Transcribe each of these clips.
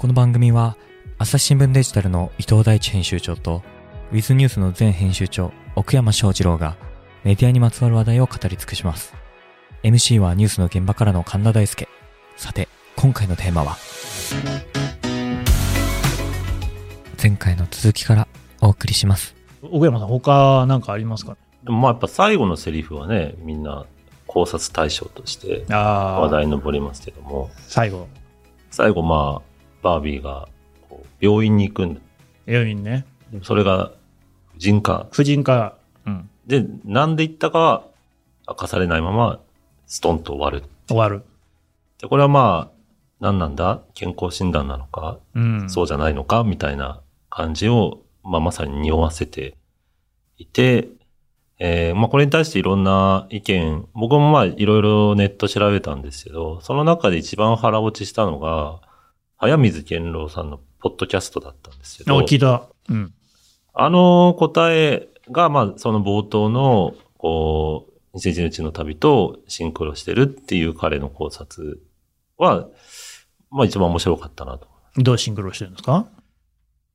この番組は朝日新聞デジタルの伊藤大地編集長とウィズニュースの前編集長奥山翔二郎がメディアにまつわる話題を語り尽くします。MC はニュースの現場からの神田大輔。さて、今回のテーマは？前回の続きからお送りします。奥山さん、他なんかありますか？でもまあやっぱ最後のセリフはね、みんな考察対象としてあ話題に上りますけども、最後。最後まあ、バービーがこう病院に行くんだ。エミンね。それが婦人科婦人科。うん。で、なんで行ったかは明かされないまま、ストンと終わる。終わる。で、これはまあ、何なんだ？健康診断なのか、うん。そうじゃないのか？みたいな感じを、まあまさに匂わせていて、えーまあこれに対していろんな意見、僕もまあいろいろネット調べたんですけど、その中で一番腹落ちしたのが、早水健郎さんのポッドキャストだったんですけど、お、聞いた。うん。あの答えが、まあ、その冒頭の、こう、2001日の旅とシンクロしてるっていう彼の考察は、まあ一番面白かったなと。どうシンクロしてるんですか？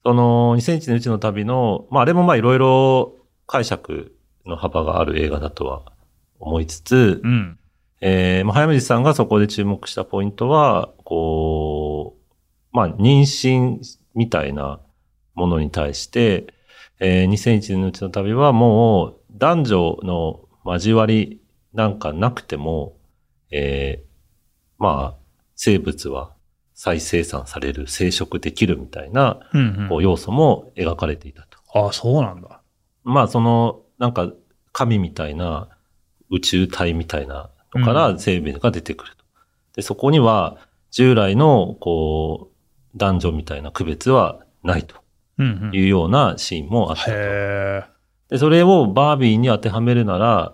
その、2001のうちの旅の、まああれもまあいろいろ解釈の幅がある映画だとは思いつつ、うん。えーまあ、早水さんがそこで注目したポイントは、こう、まあ、妊娠みたいなものに対して、えー2001年のうちの旅はもう男女の交わりなんかなくても、えーまあ、生物は再生産される、生殖できるみたいな、うん、こう要素も描かれていたと。ああ、そうなんだ。まあ、その、なんか、神みたいな、宇宙体みたいなのから生命が出てくると。で、そこには、従来の、こう、男女みたいな区別はないとうん、うん。いうようなシーンもあったと。へえ。で、それをバービーに当てはめるなら、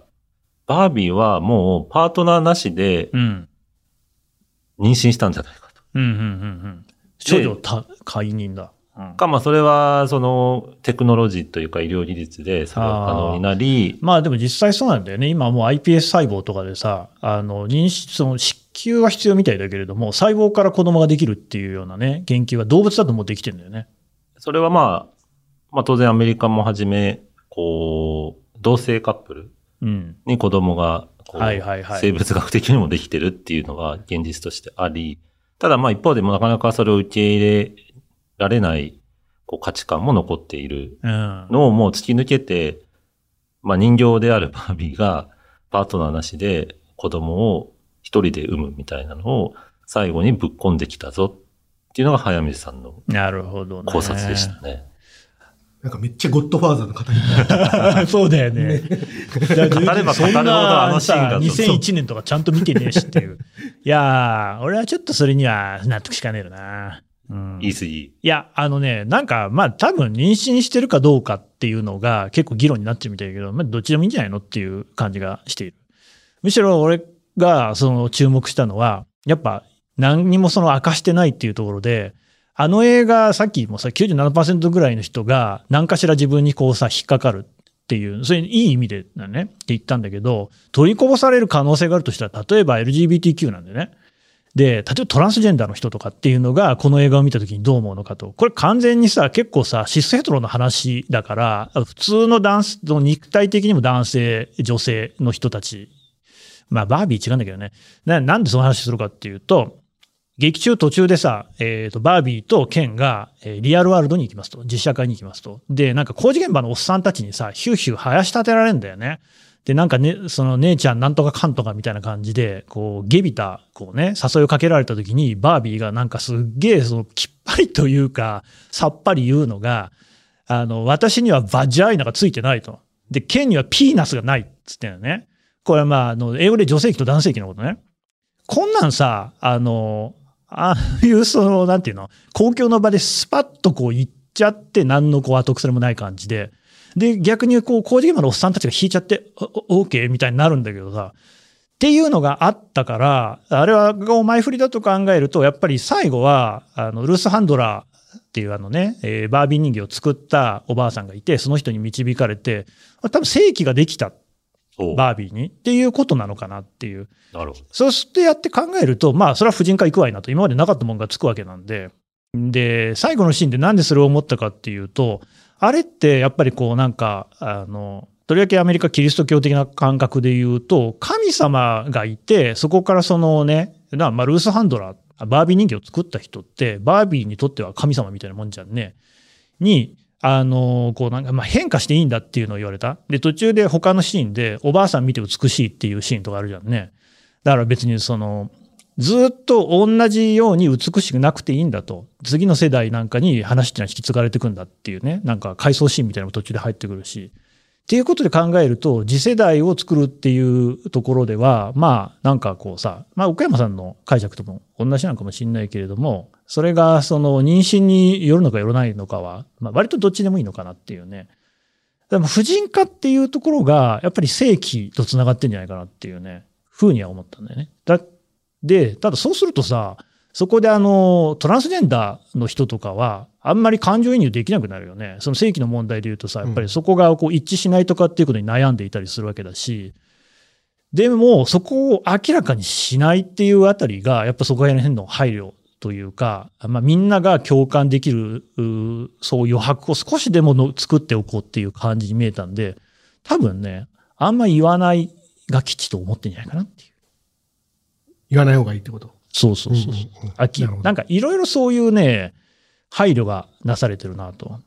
バービーはもうパートナーなしでうん。妊娠したんじゃないかと。うん、うん、うん、うん。少女た解任だ。うんか、まあ、それは、その、テクノロジーというか医療技術でそれが可能になり、まあでも実際そうなんだよね。今もう iPS 細胞とかでさ、あの、妊娠、その子宮は必要みたいだけれども、細胞から子供ができるっていうようなね、研究は動物だともうできてるんだよね。それはまあ、まあ当然アメリカもはじめ、こう、同性カップルうん。に子供が、こうはいはいはい生物学的にもできてるっていうのが現実としてあり、ただまあ一方でもなかなかそれを受け入れられないこう価値観も残っているうん。のをもう突き抜けて、まあ人形であるバービーがパートナーなしで子供を一人で産むみたいなのを最後にぶっ込んできたぞっていうのが早水さんのなるほどね。考察でしたね。なんかめっちゃゴッドファーザーの方になる そうだよね。語れば語るほどあのシーンがそんなさ2001年とかちゃんと見てねえしっていう。いやー、俺はちょっとそれには納得しかねえよな。うん、言い過ぎ。いや、あのね、なんか、まあ多分妊娠してるかどうかっていうのが結構議論になっちゃうみたいだけど、まあどっちでもいいんじゃないのっていう感じがしている。むしろ俺がその注目したのは、やっぱ何にもその明かしてないっていうところで、あの映画、さっきもさ、97%ぐらいの人が何かしら自分にこうさ、引っかかるっていう、それいい意味でだねって言ったんだけど、取りこぼされる可能性があるとしたら、例えば LGBTQ なんでね。で、例えばトランスジェンダーの人とかっていうのが、この映画を見たときにどう思うのかと。これ完全にさ、結構さ、シスヘトロの話だから、普通の男性、肉体的にも男性、女性の人たち。まあ、バービー違うんだけどね。ななんでその話するかっていうと、劇中途中でさ、えっ、と、バービーとケンが、えーリアルワールドに行きますと。実写会に行きますと。で、なんか工事現場のおっさんたちにさ、ヒューヒュー生やし立てられるんだよね。で、なんかね、その姉ちゃんなんとかかんとかみたいな感じで、こう、ゲビた、こうね、誘いをかけられた時に、バービーがなんかすっげえ、その、きっぱりというか、さっぱり言うのが、あの、私にはバジャイナがついてないと。で、ケンにはピーナスがないっつってんのね。これはまあ、あの、英語で女性器と男性器のことね。こんなんさ、あの、ああいうその、なんていうの、公共の場でスパッとこう言っちゃって、何のこう後腐れもない感じで、で、逆にこう、工事現場のおっさんたちが引いちゃって、お、オーケーみたいになるんだけどさ、っていうのがあったから、あれはお前振りだと考えると、やっぱり最後は、あの、ルース・ハンドラーっていうあのね、えーバービー人形を作ったおばあさんがいて、その人に導かれて、多分正規ができた。バービーにっていうことなのかなっていう。なるほど。そうしてやって考えると、まあ、それは婦人科行くわいなと、今までなかったもんがつくわけなんで、で、最後のシーンでなんでそれを思ったかっていうと、あれってやっぱりこうなんか、あの、とりわけアメリカキリスト教的な感覚で言うと、神様がいて、そこからそのね、まあ、ルース・ハンドラー、バービー人形を作った人って、バービーにとっては神様みたいなもんじゃんね。に、あの、こうなんか、まあ、変化していいんだっていうのを言われた。で、途中で他のシーンで、おばあさん見て美しいっていうシーンとかあるじゃんね。だから別にその、ずっと同じように美しくなくていいんだと。次の世代なんかに話っていうのは引き継がれていくんだっていうね。なんか回想シーンみたいなのも途中で入ってくるし。っていうことで考えると、次世代を作るっていうところでは、まあ、なんかこうさ、まあ、奥山さんの解釈とも同じなのかもしれないけれども、それがその妊娠によるのかよらないのかは、まあ、割とどっちでもいいのかなっていうね。でも、婦人科っていうところが、やっぱり正規と繋がってんじゃないかなっていうね、ふうには思ったんだよね。だで、ただそうするとさ、そこであの、トランスジェンダーの人とかは、あんまり感情移入できなくなるよね。その正規の問題で言うとさ、やっぱりそこがこう一致しないとかっていうことに悩んでいたりするわけだし、でも、そこを明らかにしないっていうあたりが、やっぱそこら辺の配慮というか、まあみんなが共感できる、うそう余白を少しでもの作っておこうっていう感じに見えたんで、多分ね、あんま言わないが吉と思ってんじゃないかなっていう。言わない方がいいってこと？そうそうそうそう。うんうんなんかいろいろそういうね、配慮がなされてるなと。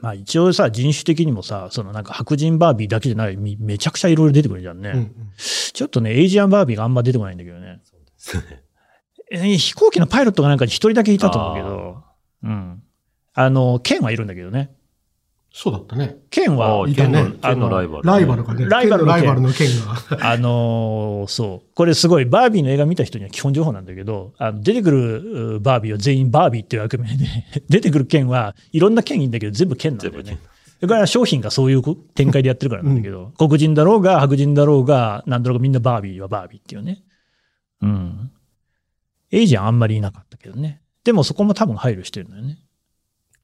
まあ一応さ、人種的にもさ、そのなんか白人バービーだけじゃない、みめちゃくちゃいろいろ出てくるじゃんね。うんうんちょっとね、エイジアンバービーがあんま出てこないんだけどね。えー飛行機のパイロットがなんか一人だけいたと思うけど、うん。あの、ケンはいるんだけどね。そうだったね。ケンあはあ、、いたね剣の剣のライバル。ライバルがね。ライバルの剣ライバルの剣が。あのーそう。これすごい、バービーの映画見た人には基本情報なんだけど、あの出てくるうバービーは全員バービーっていう役名で、出てくる剣はいろんな剣いいんだけど、全部剣なんだよね全部剣。だから商品がそういう展開でやってるからなんだけど、黒人だろうが白人だろうが、なんだろうがみんなバービーはバービーっていうね。うん。エイジアンあんまりいなかったけどね。でもそこも多分配慮してるんだよね。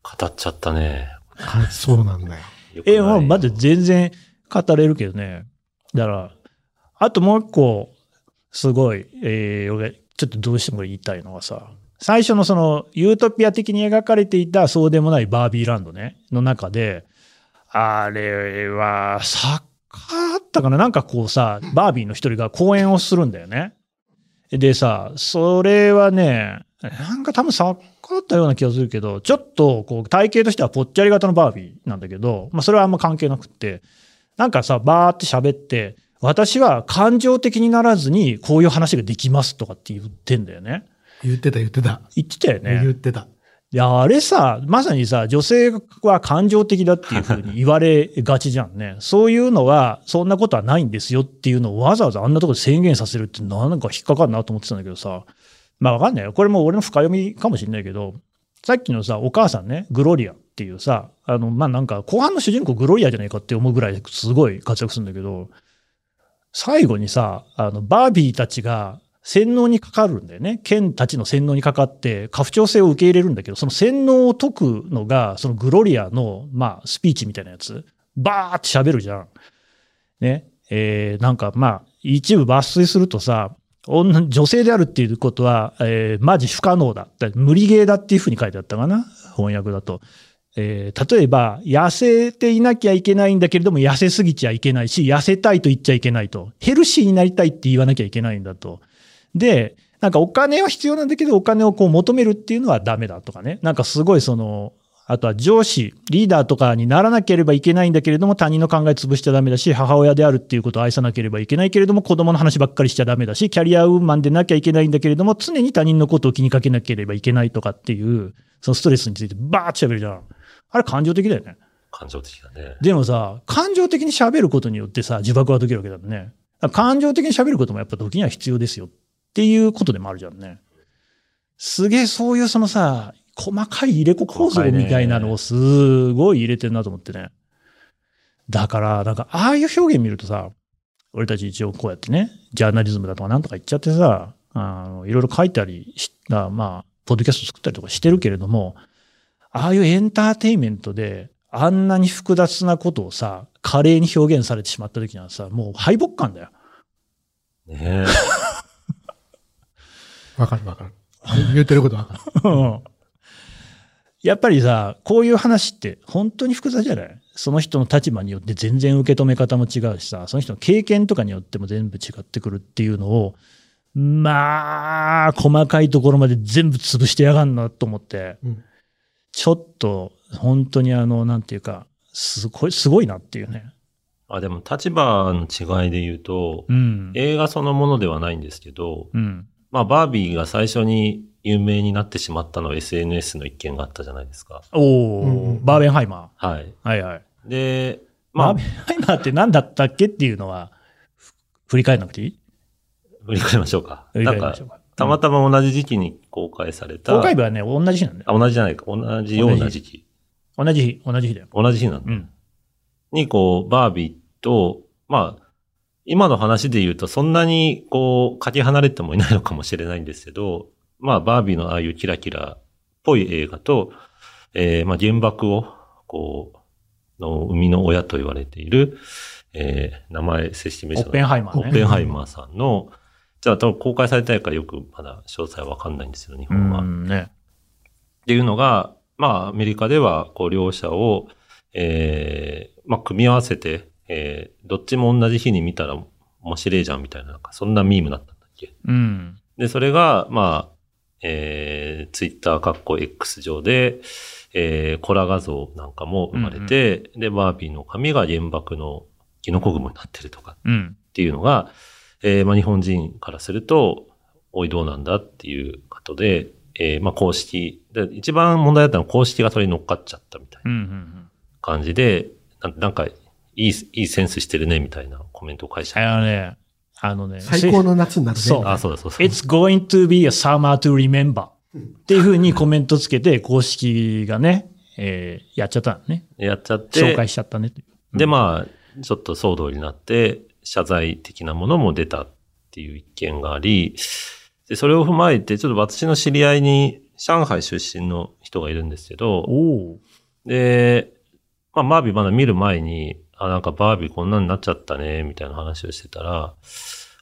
語っちゃったね。はいそうなんだよ。え、もうまだ全然語れるけどね。だから、あともう一個、すごい、えー、俺、ちょっとどうしても言いたいのはさ、最初のその、ユートピア的に描かれていたそうでもないバービーランドね、の中で、あれは、作家だったかな？なんかこうさ、バービーの一人が講演をするんだよね。でさ、それはね、なんか多分作家だったような気がするけど、ちょっとこう体型としてはぽっちゃり型のバービーなんだけど、まあそれはあんま関係なくって、なんかさ、バーって喋って、私は感情的にならずにこういう話ができますとかって言ってんだよね。言ってた言ってた。言ってたよね。言ってた。いや、あれさ、まさにさ、女性は感情的だっていうふうに言われがちじゃんね。そういうのは、そんなことはないんですよっていうのをわざわざあんなとこで宣言させるってなんか引っかかるなと思ってたんだけどさ。まあわかんないよ。これも俺の深読みかもしれないけど、さっきのさ、お母さんね、グロリアっていうさ、あの、まあなんか後半の主人公グロリアじゃないかって思うぐらいすごい活躍するんだけど、最後にさ、あの、バービーたちが洗脳にかかるんだよね。剣たちの洗脳にかかって、家父長制を受け入れるんだけど、その洗脳を解くのが、そのグロリアの、まあ、スピーチみたいなやつ。バーって喋るじゃん。ね。えー、なんか、まあ、一部抜粋するとさ、女女性であるっていうことは、えー、マジ不可能だ。だ無理ゲーだっていうふうに書いてあったかな翻訳だと。えー例えば、痩せていなきゃいけないんだけれども、痩せすぎちゃいけないし、痩せたいと言っちゃいけないと。ヘルシーになりたいって言わなきゃいけないんだと。で、なんかお金は必要なんだけど、お金をこう求めるっていうのはダメだとかね。なんかすごいその、あとは上司、リーダーとかにならなければいけないんだけれども、他人の考え潰しちゃダメだし、母親であるっていうことを愛さなければいけないけれども、子供の話ばっかりしちゃダメだし、キャリアウーマンでなきゃいけないんだけれども、常に他人のことを気にかけなければいけないとかっていう、そのストレスについてバーって喋るじゃん。あれ感情的だよね。感情的だね。でもさ、感情的に喋ることによってさ、呪縛が解けるわけだもんね。感情的に喋ることもやっぱ時には必要ですよっていうことでもあるじゃんね。すげえそういうそのさ、細かい入れ子構造みたいなのをすごい入れてるなと思ってね。だから、なんか、ああいう表現見るとさ、俺たち一応こうやってね、ジャーナリズムだとかなんとか言っちゃってさ、あの、いろいろ書いたりした、まあ、ポッドキャスト作ったりとかしてるけれども、ああいうエンターテインメントで、あんなに複雑なことをさ、華麗に表現されてしまった時にはさ、もう敗北感だよ。ねわかるわかる。言ってることわかる。う んやっぱりさ、こういう話って本当に複雑じゃない？その人の立場によって全然受け止め方も違うしさ、その人の経験とかによっても全部違ってくるっていうのを、まあ、細かいところまで全部潰してやがんなと思って、うんちょっと本当にあの、なんていうか、すごい、すごいなっていうね。あ、でも立場の違いで言うと、うん。映画そのものではないんですけど、うん。まあ、バービーが最初に有名になってしまったのは SNS の一件があったじゃないですか。おお、うんうんバーベンハイマはい。ー。はいはい。で、まあバーベン、ハイマーって何だったっけっていうのは、ふ振り返らなくていい？振り返りましょうか。振りなんか返りましょう、か。たまたま同じ時期に公開された。公開日はね、同じ日なんだよ。あ、同じじゃないか。同じような時期。同じ日、同じ日だよ。同じ日なんだ。うん。に、こう、バービーと、まあ、今の話で言うと、そんなに、こう、かけ離れてもいないのかもしれないんですけど、まあ、バービーのああいうキラキラっぽい映画と、えー、まあ、原爆を、こう、の生みの親と言われている、えー、名前、正式名称オッペンハイマーね。オッペンハイマーさんの、じゃあ、多分公開されたいからよくまだ詳細わかんないんですよ、日う本は。んね。っていうのが、まあ、アメリカでは、こう、両者を、ええまあ、組み合わせて、えーどっちも同じ日に見たら面白いじゃんみたいな、なんか、そんなミームだったんだっけ？うん。で、それが、まあ、えー、ツイッターかっこ X 上で、えー、コラ画像なんかも生まれて、で、バービーの髪が原爆のキノコ雲になってるとかうん。っていうのが、えーまあ、日本人からすると、おいどうなんだっていうことで、えーまあ、公式で、一番問題だったのは公式がそれに乗っかっちゃったみたいうん。う。なん感じで、ななんか、いい、いいセンスしてるねみたいなコメントを返しちゃっあのね、あのね、最高の夏になるね。そうた。あ、そうだそうだ。It's going to be a summer to remember っていうふうにコメントつけて、公式がね、えーやっちゃったのね。やっちゃって、紹介しちゃったねって。で、まあ、ちょっと騒動になって、謝罪的なものも出たっていう一件があり、で、それを踏まえて、ちょっと私の知り合いに、上海出身の人がいるんですけど、おお。で、まあ、バービーまだ見る前に、あ、なんかバービーこんなになっちゃったね、みたいな話をしてたら、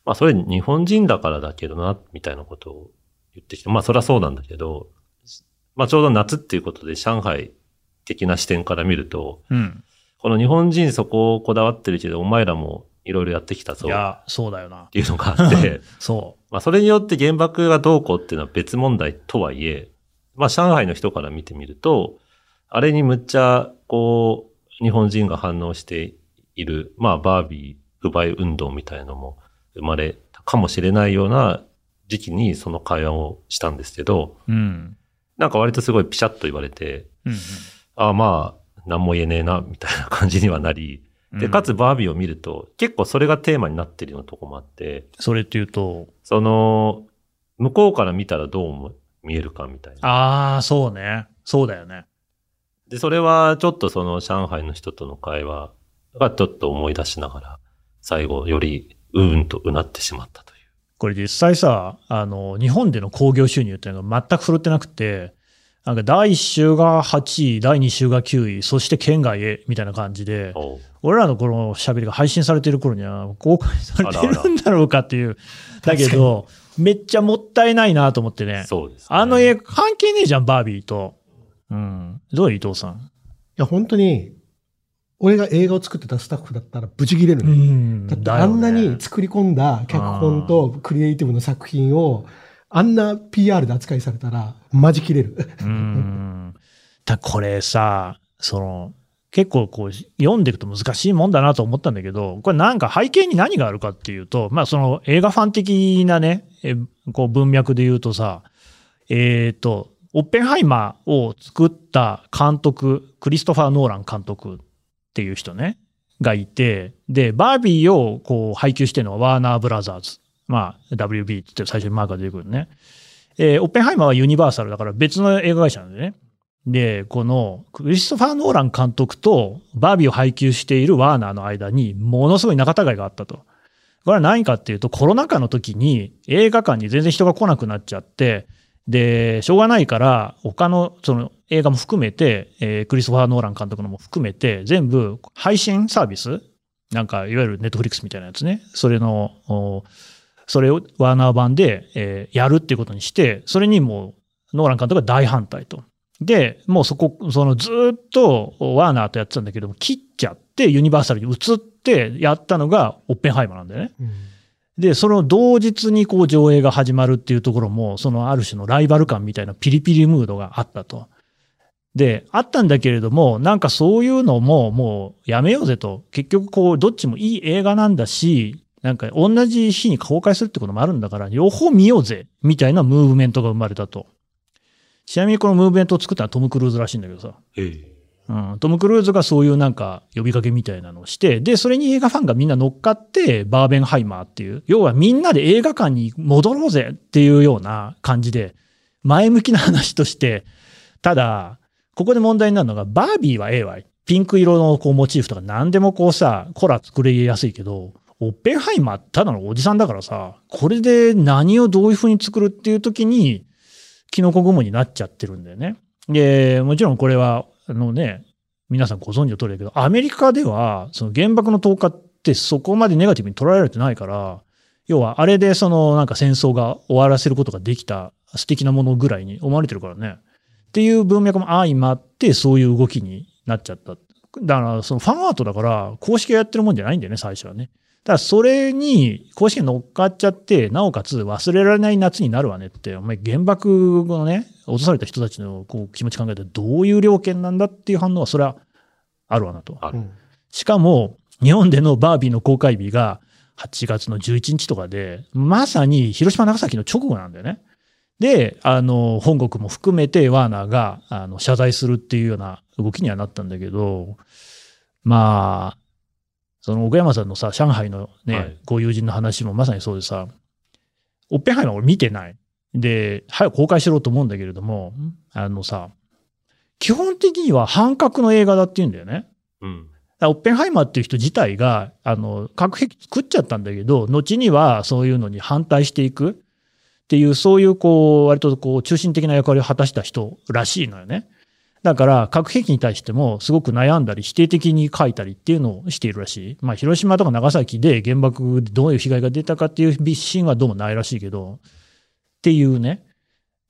まあ、それ日本人だからだけどな、みたいなことを言ってきて、まあ、そりゃそうなんだけど、まあ、ちょうど夏っていうことで上海的な視点から見ると、うん。この日本人そこをこだわってるけど、お前らもいろいろやってきたぞっいや、そうだよな。ていうのがあって、そまあそれによって原爆がどうこうっていうのは別問題とはいえ、まあ上海の人から見てみると、あれにむっちゃ、こう、日本人が反応している、まあバービー不買運動みたいなのも生まれたかもしれないような時期にその会話をしたんですけど、う。うん。なんか割とすごいピシャッと言われて、うんああまあ、何も言えねえな、みたいな感じにはなり、うん。で、かつバービーを見ると、結構それがテーマになってるようなとこもあって、それっていうと、その、向こうから見たらどうも見えるかみたいな。ああ、そうね。そうだよね。で、それはちょっとその上海の人との会話がちょっと思い出しながら、最後よりうーんとうなってしまったという。これ実際さ、あの、日本での興行収入っていうのが全く振るってなくて、なんか第1週が8位、第2週が9位、そして県外へ、みたいな感じで、俺らのこの喋りが配信されてる頃には公開されてるんだろうかっていう。だけど、めっちゃもったいないなと思ってね。そうです、ね。あの映画関係ねえじゃん、バービーと。うん。どう伊藤さん？いや、本当に、俺が映画を作ってたスタッフだったらブチ切れるね。んだってあんなに作り込んだ脚本とクリエイティブの作品を、あんな PR で扱いされたら、マジ切れる。うん。だこれさ、その、結構こう読んでいくと難しいもんだなと思ったんだけど、これなんか背景に何があるかっていうと、まあその映画ファン的なね、えこう文脈で言うとさ、えっ、と、オッペンハイマーを作った監督、クリストファー・ノーラン監督っていう人ね、がいて、で、バービーをこう配給してるのはワーナーブラザーズ。まあ WB って最初にマークが出てくるね。えーオッペンハイマーはユニバーサルだから別の映画会社なんでね。で、このクリストファー・ノーラン監督とバービーを配給しているワーナーの間にものすごい仲違いがあったと。これは何かっていうとコロナ禍の時に映画館に全然人が来なくなっちゃって、で、しょうがないから他のその映画も含めて、えークリストファー・ノーラン監督のも含めて全部配信サービスなんかいわゆるネットフリックスみたいなやつね。それのそれをワーナー版で、えーやるっていうことにして、それにもうノーラン監督が大反対と。で、もうそこ、そのずっとワーナーとやってたんだけども、切っちゃってユニバーサルに移ってやったのがオッペンハイマーなんだよね。うんで、その同日にこう上映が始まるっていうところも、そのある種のライバル感みたいなピリピリムードがあったと。で、あったんだけれども、なんかそういうのももうやめようぜと。結局こう、どっちもいい映画なんだし、なんか同じ日に公開するってこともあるんだから、両方見ようぜみたいなムーブメントが生まれたと。ちなみにこのムーブメントを作ったのはトム・クルーズらしいんだけどさ。ええ。うん、トム・クルーズがそういうなんか呼びかけみたいなのをして、で、それに映画ファンがみんな乗っかって、バーベンハイマーっていう、要はみんなで映画館に戻ろうぜっていうような感じで、前向きな話として、ただ、ここで問題になるのが、バービーはええわい。ピンク色のこうモチーフとか何でもこうさ、コラ作れやすいけど、オッペンハイマーただのおじさんだからさ、これで何をどういう風に作るっていう時に、キノコ雲になっちゃってるんだよね。で、もちろんこれは、のね、皆さんご存知の通りだけど、アメリカでは、その原爆の投下ってそこまでネガティブに捉えられてないから、要はあれでそのなんか戦争が終わらせることができた素敵なものぐらいに思われてるからね。っていう文脈も相まってそういう動きになっちゃった。だからそのファンアートだから公式がやってるもんじゃないんだよね、最初はね。ただそれに公式が乗っかっちゃって、なおかつ忘れられない夏になるわねって、お前原爆のね、落とされた人たちのこう気持ち考えたらどういう料件なんだっていう反応はそれはあるわなと。しかも、日本でのバービーの公開日が8月の11日とかで、まさに広島長崎の直後なんだよね。で、あの、本国も含めてワーナーが、あの、謝罪するっていうような動きにはなったんだけど、まあ、その奥山さんのさ、上海のね、はいご友人の話もまさにそうでさ、オッペンハイマー俺見てない。で、早く公開しろと思うんだけれども、あのさ、基本的には反核の映画だって言うんだよね。うん。オッペンハイマーっていう人自体が、あの、核兵器作っちゃったんだけど、後にはそういうのに反対していくっていう、そういうこう、割とこう、中心的な役割を果たした人らしいのよね。だから、核兵器に対してもすごく悩んだり、否定的に書いたりっていうのをしているらしい。まあ、広島とか長崎で原爆でどういう被害が出たかっていうシーンはどうもないらしいけど、っていうね。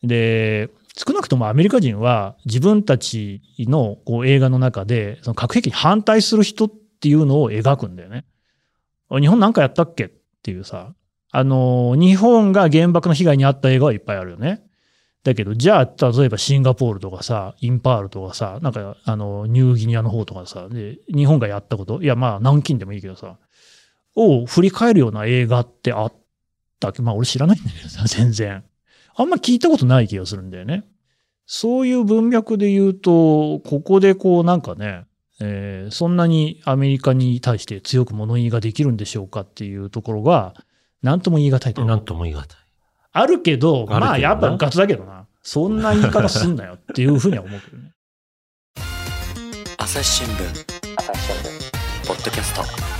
で、少なくともアメリカ人は自分たちのこう映画の中で、その核兵器に反対する人っていうのを描くんだよね。日本なんかやったっけ？っていうさ、あの、日本が原爆の被害に遭った映画はいっぱいあるよね。だけど、じゃあ、例えばシンガポールとかさ、インパールとかさ、なんか、あの、ニューギニアの方とかさ、で、日本がやったこと、いや、まあ、南京でもいいけどさ、を振り返るような映画ってあったっけまあ、俺知らないんだけどさ、全然。あんま聞いたことない気がするんだよね。そういう文脈で言うと、ここでこうなんかね、えーそんなにアメリカに対して強く物言いができるんでしょうかっていうところが、なんとも言い難いと。なんとも言い難い。あるけど、まあやっぱガツだけどな。そんな言い方すんなよっていうふうには思うけどね。朝日新聞ポッドキャスト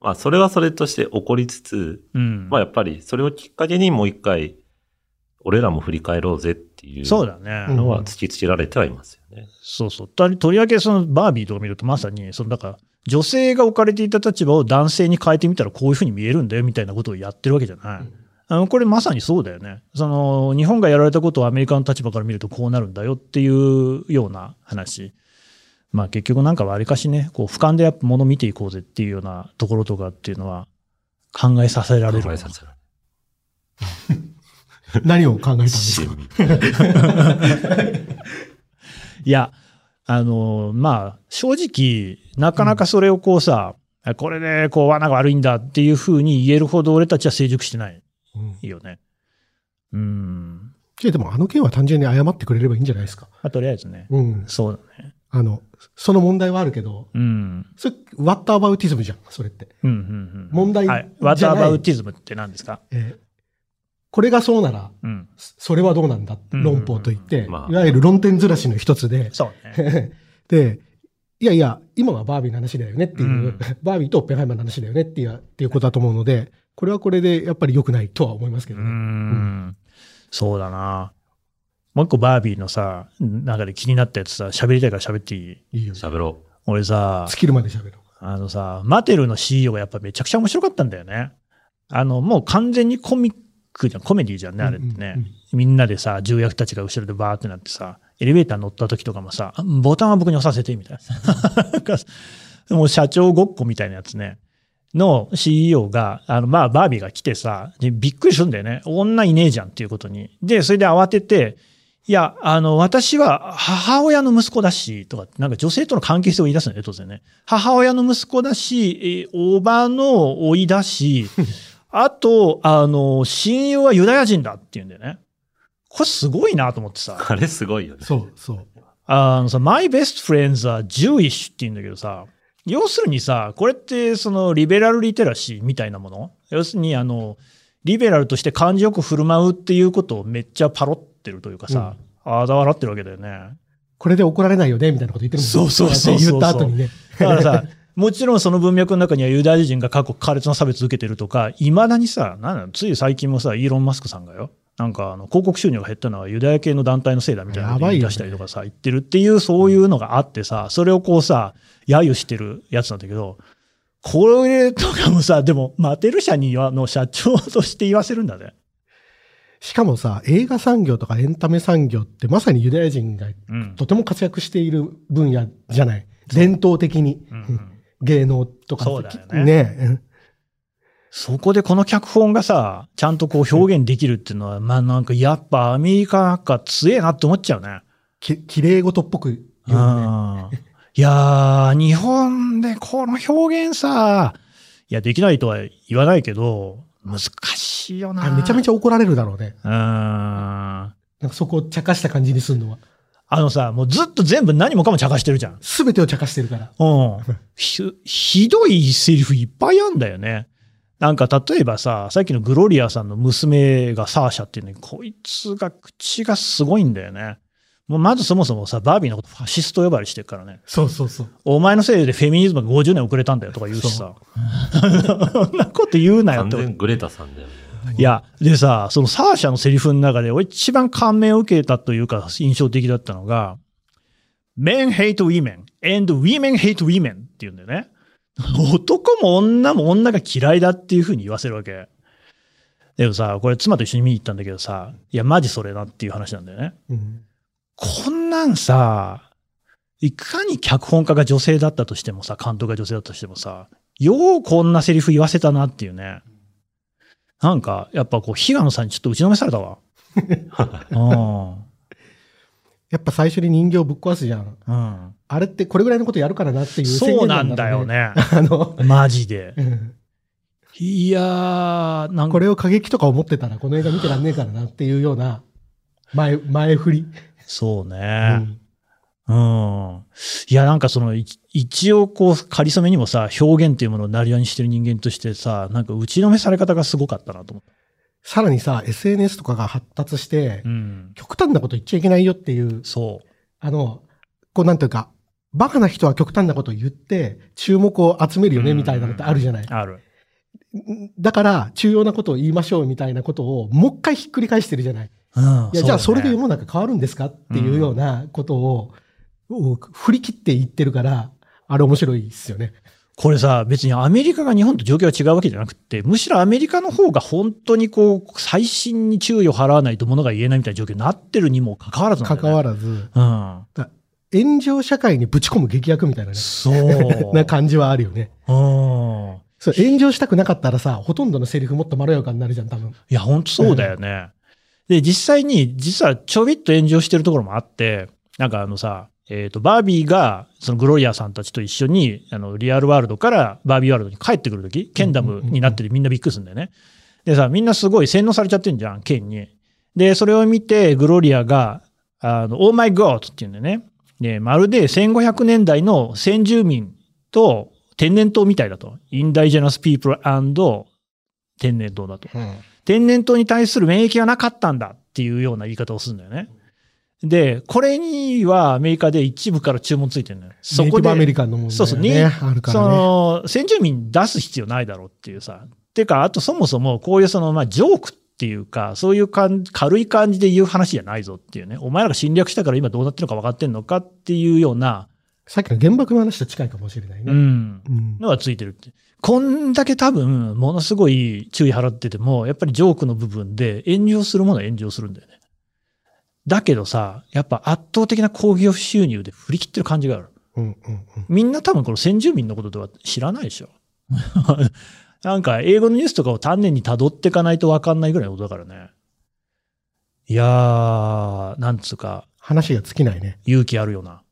まあ、それはそれとして起こりつつ、うん。まあ、やっぱりそれをきっかけにもう一回、俺らも振り返ろうぜっていうそうだね。うんのは突きつけられてはいますよね。そうそう。ととりわけそのバービーとか見るとまさに、そのだから、女性が置かれていた立場を男性に変えてみたらこういうふうに見えるんだよみたいなことをやってるわけじゃない。あのこれまさにそうだよね。その、日本がやられたことをアメリカの立場から見るとこうなるんだよっていうような話。まあ結局なんかわりかしね、こう俯瞰でやっぱ物見ていこうぜっていうようなところとかっていうのは考えさせられる。考えさせられ 何を考えたんでするか？いや、あの、まあ、正直、なかなかそれをこうさ、これでこう罠が悪いんだっていうふうに言えるほど俺たちは成熟してないうんよね。うん。いやでもあの件は単純に謝ってくれればいいんじゃないですか。まあ、とりあえずね。うん。そうだね。あの、その問題はあるけど、うん。それ、ワッターバウティズムじゃん、それって。うん、うん、うん。問題じゃないはい。ワターバウティズムって何ですか？えーこれがそうなら、うん。それはどうなんだうん論法といって、まあいわゆる論点ずらしの一つで、そうね。で、いやいや、今はバービーの話だよねっていう、うんバービーとオッペンハイマーの話だよねっていうっていうことだと思うので、これはこれでやっぱり良くないとは思いますけうどね。ん。そうだな。もう一個バービーのさ、中で気になったやつさ、喋りたいから喋っていい？いいよ。喋ろ俺さ、尽きるまで喋ろう。あのさ、マテルの CEO がやっぱめちゃくちゃ面白かったんだよね。あの、もう完全にコミックじゃん、コメディじゃんね、あれってね。うんうんみんなでさ、重役たちが後ろでバーってなってさ、エレベーター乗った時とかもさ、あボタンは僕に押させて、みたいな。もう社長ごっこみたいなやつね。の CEO が、あの、まあ、バービーが来てさ、でびっくりするんだよね。女いねえじゃんっていうことに。で、それで慌てて、いや、あの、私は母親の息子だし、とか、なんか女性との関係性を言い出すんだよね、当然ね。母親の息子だし、えー、おばの甥だし、あと、あの、親友はユダヤ人だって言うんだよね。これすごいなと思ってさ。う。あれすごいよね。そう、そう。あのさ、My best friends are Jewish って言うんだけどさ、要するにさ、これってそのリベラルリテラシーみたいなもの？要するにあの、リベラルとして感じよく振る舞うっていうことをめっちゃパロってるというかさ、あだ笑ってるわけだよね。これで怒られないよね、みたいなこと言ってるもんそうそうそう言った後にね。だからさ、もちろんその文脈の中にはユダヤ人が過去苛烈な差別を受けてるとか、いまだにさ、なんつい最近もさ、イーロン・マスクさんがよ、なんかあの広告収入が減ったのはユダヤ系の団体のせいだみたいなこと言い出したりとかさ、言ってるっていうそういうのがあってさ、それをこうさ、揶揄してるやつなんだけど、これとかもさ、でも、マテル社にはの社長として言わせるんだね。しかもさ、映画産業とかエンタメ産業ってまさにユダヤ人がうん。とても活躍している分野じゃない。伝統的に。うんうん芸能とか。そうだよねねそこでこの脚本がさ、ちゃんとこう表現できるっていうのは、まあなんかやっぱアメリカなんか強えなって思っちゃうね。き綺麗事っぽく言うよね。うんいやー、日本でこの表現さ、いや、できないとは言わないけど、難しいよな。あめちゃめちゃ怒られるだろうね。ゃ。うん。あなんかそこを茶化した感じにするのは。のさ、もうずっと全部何もかも茶化してるじゃん。すべてを茶化してるから。うん。ひ、ひどいセリフいっぱいあんだよね。なんか例えばさ、さっきのグロリアさんの娘がサーシャっていうのに、こいつが口がすごいんだよね。もうまずそもそもさ、バービーのことファシスト呼ばわりしてるからね。そうそうそう。お前のせいでフェミニズムが50年遅れたんだよとか言うしさ。そんなこと言うなよって。完全グレタさんだよね。いや、でさ、そのサーシャのセリフの中で、俺一番感銘を受けたというか、印象的だったのが、men hate women and women hate women って言うんだよね。男も女も女が嫌いだっていうふうに言わせるわけ。でもさ、これ妻と一緒に見に行ったんだけどさ、いや、マジそれなっていう話なんだよね。うんこんなんさ、いかに脚本家が女性だったとしてもさ、監督が女性だったとしてもさ、ようこんなセリフ言わせたなっていうね。なんか、やっぱこう、平野さんにちょっと打ちのめされたわ。うん。やっぱ最初に人形をぶっ壊すじゃん。うん。あれってこれぐらいのことやるからなっていう宣そう言なんだよろね。ね。あの、マジで。うんいやー、なんか、これを過激とか思ってたらこの映画見てらんねえからなっていうような前、前振り。そううね。んうん。いや、なんかその、い一応こう、仮初めにもさ、表現っていうものをなりわいにしてる人間としてさ、なんか打ちのめされ方がすごかったなと思って。さらにさ、SNS とかが発達して、うん。極端なこと言っちゃいけないよっていう、そう。あの、こうなんていうか、バカな人は極端なことを言って、注目を集めるよね、みたいなのってあるじゃない。ある。だから、重要なことを言いましょう、みたいなことを、もう一回ひっくり返してるじゃない。うん。いや、じゃあそれで世うの中変わるんですか？っていうようなことを、を振り切って言ってるから、あれ面白いですよね。これさ、別にアメリカが日本と状況が違うわけじゃなくて、むしろアメリカの方が本当にこう、最新に注意を払わないと物が言えないみたいな状況になってるにもかかわらずなんだよね。関わらず、ら炎上社会にぶち込む劇薬みたいなうん。ね、そう。な感じはあるよね。うん。そう、炎上したくなかったらさ、ほとんどのセリフもっとまろやかになるじゃん、多分。いや、本当そうだよね。で、実際に、実はちょびっと炎上してるところもあって、なんかあのさ、えっ、と、バービーが、そのグロリアさんたちと一緒に、あの、リアルワールドからバービーワールドに帰ってくるとき、ケンダムになっててみんなびっくりするんだよね。でさ、みんなすごい洗脳されちゃってんじゃん、ケンに。で、それを見て、グロリアが、あの、オーマイゴードって言うんだよね。ね、まるで1500年代の先住民と天然痘みたいだと。インダイジェナスピープル天然痘だと。天然痘に対する免疫がなかったんだっていうような言い方をするんだよね。で、これにはアメリカで一部から注文ついてるのよ。そこで。アメリカンのもん、ね、そうそう、ね、あるからね。その、先住民出す必要ないだろうっていうさ。てか、あとそもそもこういうその、まあ、ジョークっていうか、そういうかん軽い感じで言う話じゃないぞっていうね。お前らが侵略したから今どうなってるのか分かってんのかっていうような。さっきの原爆の話と近いかもしれないね。うん。うん、のがついてるって。こんだけ多分、ものすごい注意払ってても、やっぱりジョークの部分で炎上するものは炎上するんだよね。だけどさ、やっぱ圧倒的な工業収入で振り切ってる感じがある。うんうんうん、みんな多分この先住民のことでは知らないでしょ。なんか英語のニュースとかを丹念に辿っていかないと分かんないぐらいのことだからね。いやー、なんつうか。話が尽きないね。勇気あるよな。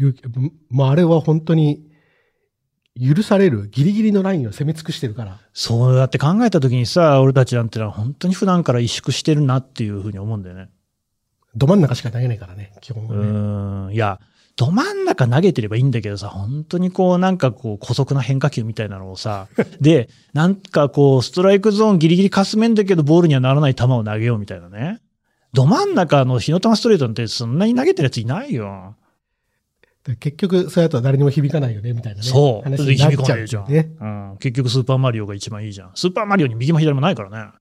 勇気、まああれは本当に許されるギリギリのラインを攻め尽くしてるから。そうやって考えた時にさ、俺たちなんてのは本当に普段から萎縮してるなっていうふうに思うんだよね。ど真ん中しか投げないからね、基本はね。うん。いや、ど真ん中投げてればいいんだけどさ、本当にこうなんかこう古速な変化球みたいなのをさ、で、なんかこうストライクゾーンギリギリかすめんだけどボールにはならない球を投げようみたいなね。ど真ん中の火の玉ストレートなんてそんなに投げてるやついないよ。結局、そうやと誰にも響かないよね、みたいなね。そう。話になっちゃう、ね、じゃん、うん。結局スーパーマリオが一番いいじゃん。スーパーマリオに右も左もないからね。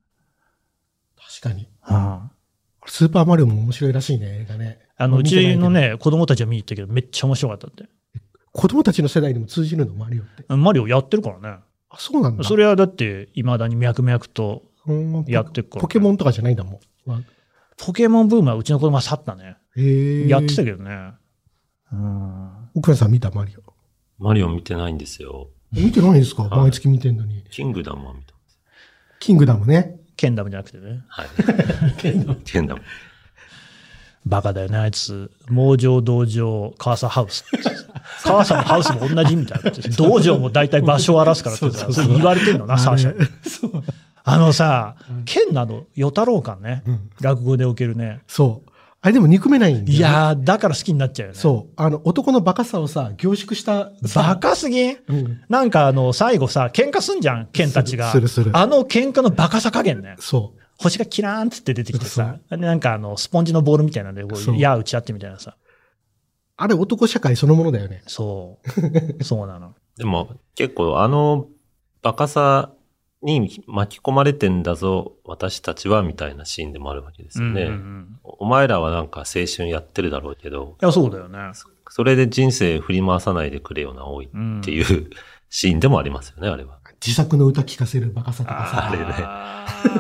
確かに。うん。スーパーマリオも面白いらしいね、映画ね。あの、うちのね、子供たちは見に行ったけど、めっちゃ面白かったって。子供たちの世代にも通じるの、マリオって。マリオやってるからね。あ、そうなんだ。それはだって、未だに脈々とやってるから、ポケモンとかじゃないんだもん。ポケモンブームはうちの子供は去ったね。へやってたけどね。うん。奥村さん見たマリオ？マリオ見てないんですよ。見てないんですか、はい、毎月見てんのに。キングダムは見たキングダムね。ケンダムじゃなくてね。はい。ケンダム。ケンダム。バカだよね、あいつ。猛上道場、川佐ハウス。川佐のハウスも同じみたいな。道場も大体場所を荒らすからってさ、そ言われてんのな、サーシャ。あのさ、剣なの、与太郎感ね、落語でおけるね。そう。あれでも憎めないんだよ、ね。いやー、だから好きになっちゃうよね。そう。あの、男のバカさをさ、凝縮したバカすぎ、うん、なんかあの、最後さ、喧嘩すんじゃん、剣たちが。するするあの喧嘩のバカさ加減ね。そう。星がキラーンつって出てきてさ、なんかあの、スポンジのボールみたいなんで、こう、矢打ち合ってみたいなさ。あれ男社会そのものだよね。そう。そうなの。でも、結構あの、バカさに巻き込まれてんだぞ、私たちは、みたいなシーンでもあるわけですよね。うんうんうん、お前らはなんか青春やってるだろうけど。いや、そうだよね。それで人生振り回さないでくれよな、多いっていう、うん、シーンでもありますよね、あれは。自作の歌聞かせるバカさとかさ。あれね。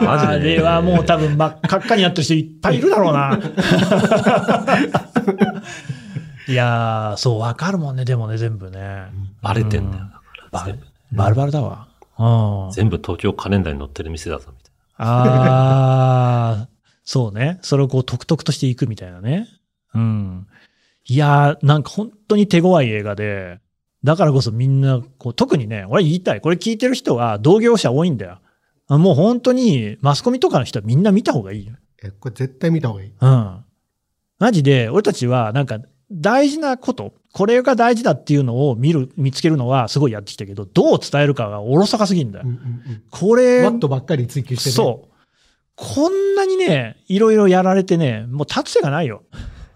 マジで、ね。あれはもう多分真っ赤っかにやってる人いっぱいいるだろうな。いやー、そう、わかるもんね、でもね、全部ね。バレてんだよ、バレ、バルバルだわ。全部東京カレンダーに載ってる店だぞ、みたいな。ああ、そうね。それをこう、特々としていくみたいなね。うん。いやー、なんか本当に手強い映画で、だからこそみんな、こう、特にね、俺言いたい。これ聞いてる人は同業者多いんだよ。もう本当に、マスコミとかの人はみんな見た方がいいよ。え、これ絶対見た方がいい。うん。マジで、俺たちは、なんか、大事なこと、これが大事だっていうのを見る、見つけるのはすごいやってきたけど、どう伝えるかがおろそかすぎんだよ。うんうんうん、これ。ワットばっかり追求してね。そう。こんなにね、いろいろやられてね、もう立つ瀬がないよ。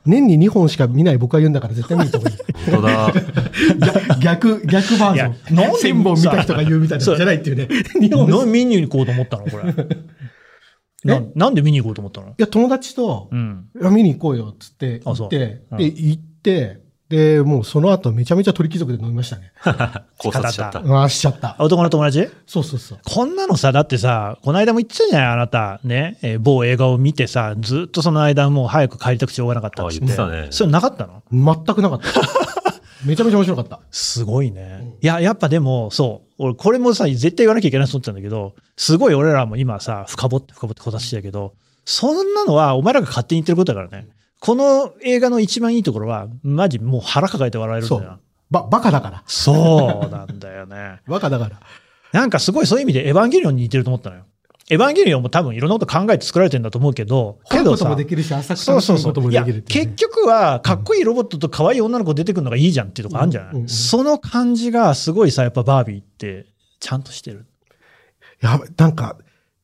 年に2本しか見ない僕は言うんだから絶対見た方がいい。本当だ。逆、逆バージョン。なんで1000本見た人が言うみたいなじゃないっていうね。2本。見に行こうと思ったのこれ。ななんで見に行こうと思ったの？いや、友達と、うん、見に行こうよ、つって行って、うん、で、行って、で、もうその後めちゃめちゃ鳥貴族で飲みましたね。考察しちゃった。ああ、しちゃった。男の友達？そうそうそう。こんなのさ、だってさ、この間も言ってたじゃない、あなた。ね、えー、某映画を見てさ、ずっとその間もう早く帰りたくてしょうがなかったって言ってたね。それなかったの？全くなかった。めちゃめちゃ面白かった。すごいね。うん、いや、やっぱでも、そう。俺、これもさ、絶対言わなきゃいけないと思ってたんだけど、すごい俺らも今さ、深掘って深掘ってこたしてたけど、そんなのはお前らが勝手に言ってることだからね。この映画の一番いいところは、マジもう腹抱えて笑えるんだよ。ば、バカだから。そうなんだよね。バカだから。なんかすごいそういう意味でエヴァンゲリオンに似てると思ったのよ。エヴァンゲリオンも多分いろんなこと考えて作られてるんだと思うけど、けどさもできるし、浅くそうそうそう。楽しむこともできるね、結局は、かっこいいロボットと可愛い女の子出てくるのがいいじゃんっていうとこあるんじゃない、うんうんうんその感じがすごいさ、やっぱバービーって、ちゃんとしてる。やばい、なんか、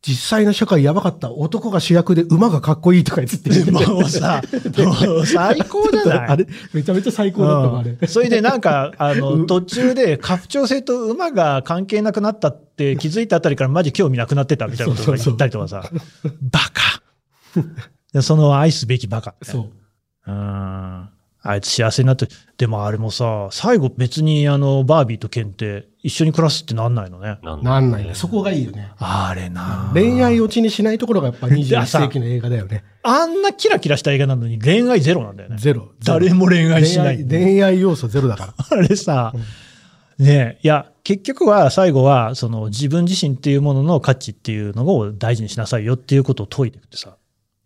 実際の社会やばかった。男が主役で馬がかっこいいとか言ってて。もうさ、もう最高じゃないあれ、めちゃめちゃ最高だったあれうん。それでなんか、あの、途中で、家父長制と馬が関係なくなったって気づいたあたりからマジ興味なくなってたみたいなことが言ったりとかさ、バカでその愛すべきバカ。そう。うん。あいつ幸せになって、でもあれもさ、最後別にあの、バービーとケンって一緒に暮らすってなんないのね。なんないね。そこがいいよね。あれな恋愛落ちにしないところがやっぱ21世紀の映画だよね。あんなキラキラした映画なのに恋愛ゼロなんだよね。ゼロ。誰も恋愛しない。恋愛恋愛要素ゼロだから。あれさ、ねえ、いや、結局は最後は、その自分自身っていうものの価値っていうのを大事にしなさいよっていうことを説いていくってさ。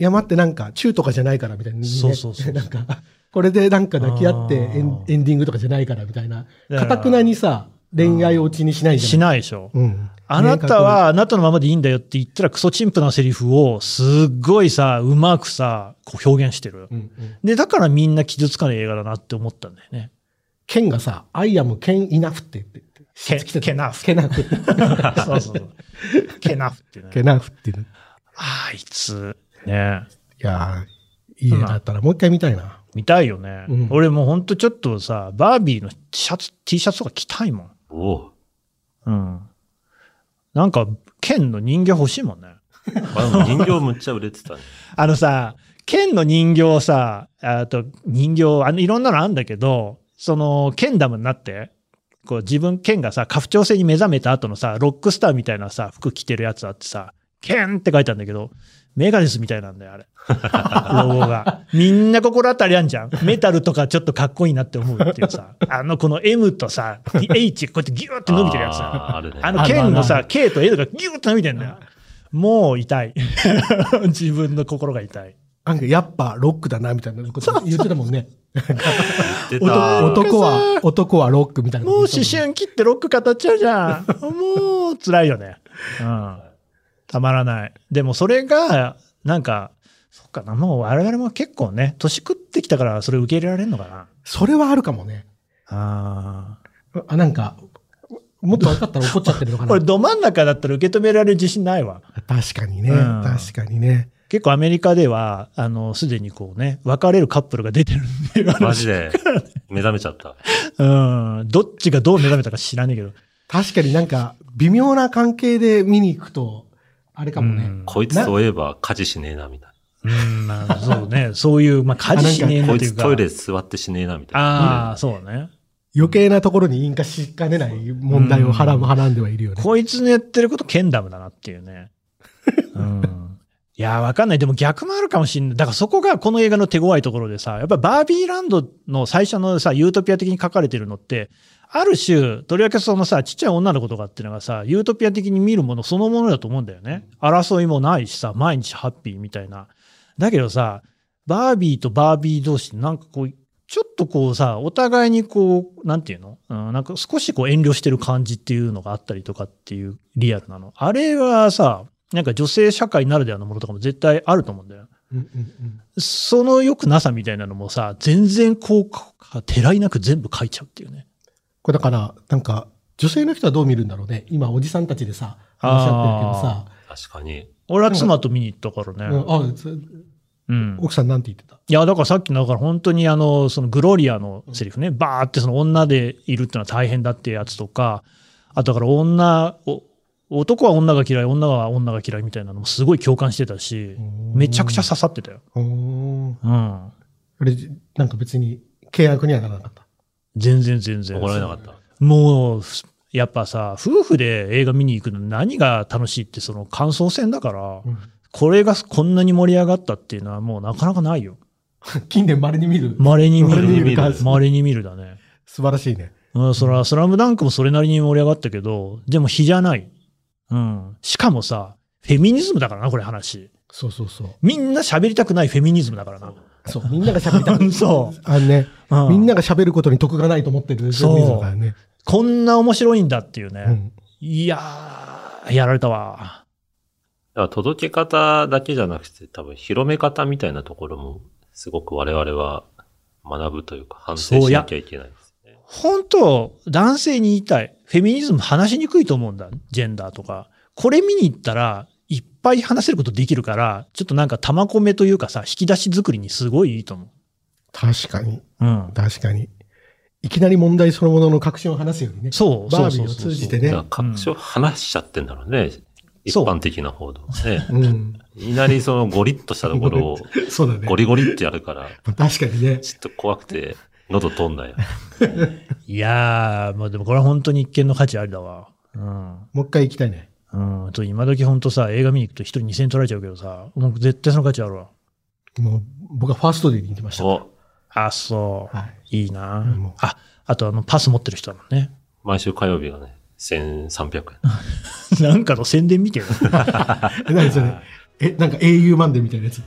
いや、待って、なんか、チューとかじゃないからみたいな、ね。そうそうそうなんか、これでなんか抱き合ってエンエンディングとかじゃないからみたいな。だかたくなにさ、恋愛落ちにしないじゃん。しないでしょ。うん。あなたはあなたのままでいいんだよって言ったらクソチンプなセリフをすっごいさ、うまくさ、こう表現してる。うんうん。で、だからみんな傷つかない映画だなって思ったんだよね。ケンがさ、I am Ken enough って言って。ケ来てたケナフケナフ。そうそうそう。ケナフってね。ケナフっていうの。いあいつ、ね。やー、いい映画だったらもう一回見たいな。見たいよね。うん俺もうほんとちょっとさ、バービーのシャツ、T シャツとか着たいもん。おううん。なんか、剣の人形欲しいもんね。人形むっちゃ売れてたね。あのさ、剣の人形さ、あと人形、あのいろんなのあるんだけど、その、剣ダムになって、こう自分、剣がさ、家父長制に目覚めた後のさ、ロックスターみたいなさ、服着てるやつあってさ、剣って書いてあるんだけど、メガネスみたいなんだよ、あれ。ロゴが。みんな心当たりあんじゃん。メタルとかちょっとかっこいいなって思うっていうさ。あの、この M とさ、H こうやってギューって伸びてるやつ。あーあるね。あの剣のさ、K と L がギューって伸びてんだよ。もう痛い。自分の心が痛い。なんかやっぱロックだなみたいなこと言ってたもんね。出男た。男は、男はロックみたいなもう思。春期ってロック語っちゃうじゃん。もう辛いよね。うん。たまらない。でもそれが、なんか、そっかな、もう我々も結構ね、年食ってきたからそれ受け入れられるのかな。それはあるかもね。ああ。あ、なんか、もっと分かったら怒っちゃってるのかな これ。ど真ん中だったら受け止められる自信ないわ。確かにね。うん確かにね。結構アメリカでは、あの、すでにこうね、別れるカップルが出てるんで、マジで？目覚めちゃった。うん。どっちがどう目覚めたか知らねえけど。確かになんか、微妙な関係で見に行くと、あれかもね。うんこいつそういえば家事しねえな、みたいうん、まあ、そうね。そういう、まあ、家事しねえな。こいなというか。つトイレ座ってしねえな、みたいな。ああ、そうね。余計なところに引火しかねない問題をはらむ、はらんではいるよね。こいつのやってることケンダムだなっていうね。うん。いや、わかんない。でも逆もあるかもしんない。だからそこがこの映画の手強いところでさ、やっぱバービーランドの最初のさ、ユートピア的に書かれてるのって、ある種、とりわけそのさ、ちっちゃい女の子とかっていうのがさ、ユートピア的に見るものそのものだと思うんだよね。争いもないしさ、毎日ハッピーみたいな。だけどさ、バービーとバービー同士なんかこう、ちょっとこうさ、お互いにこう、なんていうの、うん、なんか少しこう遠慮してる感じっていうのがあったりとかっていうリアルなの。あれはさ、なんか女性社会ならではのものとかも絶対あると思うんだよ。うんうんうんその良くなさみたいなのもさ、全然こう、てらいなく全部書いちゃうっていうね。これだから、なんか、女性の人はどう見るんだろうね。今、おじさんたちでさ、話し合ってるけどさ、確かに。俺は妻と見に行ったからね。うんあそうん。奥さんなんて言ってた？いや、だからさっきの、だから本当にあの、そのグロリアのセリフね、バーってその女でいるってのは大変だってやつとか、あとだから女、お男は女が嫌い、女は女が嫌いみたいなのもすごい共感してたし、めちゃくちゃ刺さってたよ。うん。あれ、なんか別に契約にはならなかった？全然全然。怒られなかった？もう、やっぱさ、夫婦で映画見に行くの何が楽しいってその感想戦だから、うんこれがこんなに盛り上がったっていうのはもうなかなかないよ。近年稀に見る。稀に見稀に見る。稀に見るだね。素晴らしいね。うん、そら、スラムダンクもそれなりに盛り上がったけど、でも比じゃない。うん。しかもさ、フェミニズムだからな、これ話。そうそうそう。みんな喋りたくないフェミニズムだからな。そう、みんなが喋りたく そう。あのね、うんみんなが喋ることに得がないと思ってるジョーミズムだからね。こんな面白いんだっていうね。うんいやー、やられたわ。届け方だけじゃなくて、多分広め方みたいなところも、すごく我々は学ぶというか反省しなきゃいけない。本当、男性に言いたい。フェミニズム話しにくいと思うんだ。ジェンダーとか。これ見に行ったら、いっぱい話せることできるから、ちょっとなんか玉込めというかさ、引き出し作りにすごいいいと思確かに。う。うん。確かに。いきなり問題そのものの確信を話すようにね。そう、バービーをそうそうそう通じてねだから。各所話しちゃってんだろうね。一そう般的な報道はね。うん。いきなりそのゴリッとしたところを そうだね。ゴリゴリってやるから、確かにね。ちょっと怖くて喉通んないよ。いやー、まあでもこれは本当に一見の価値ありだわ。うん。もう一回行きたいね。うん。と今時本当さ、映画見に行くと一人2000円取られちゃうけどさ、もう絶対その価値あるわ。もう、僕はファーストデーに行きました。はお、あ、そう。い。いいなもうあ、あとあの、パス持ってる人だもんね。毎週火曜日がね、1300円。なんかの宣伝見てる。え何それ？え、なんか au マンデーみたいなやつ。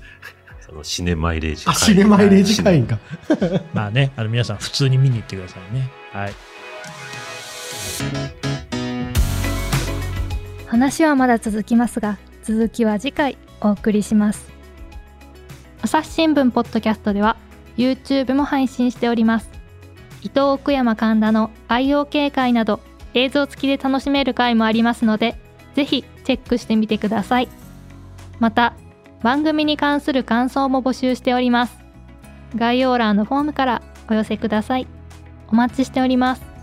そのシネマイレージあ、シネマイレージ会員か。まあね、あの皆さん普通に見に行ってくださいね。はい。話はまだ続きますが続きは次回お送りします朝日新聞ポッドキャストでは YouTube も配信しております伊藤奥山神田の IOK 会など映像付きで楽しめる回もありますのでぜひチェックしてみてくださいまた番組に関する感想も募集しております。概要欄のフォームからお寄せください。お待ちしております。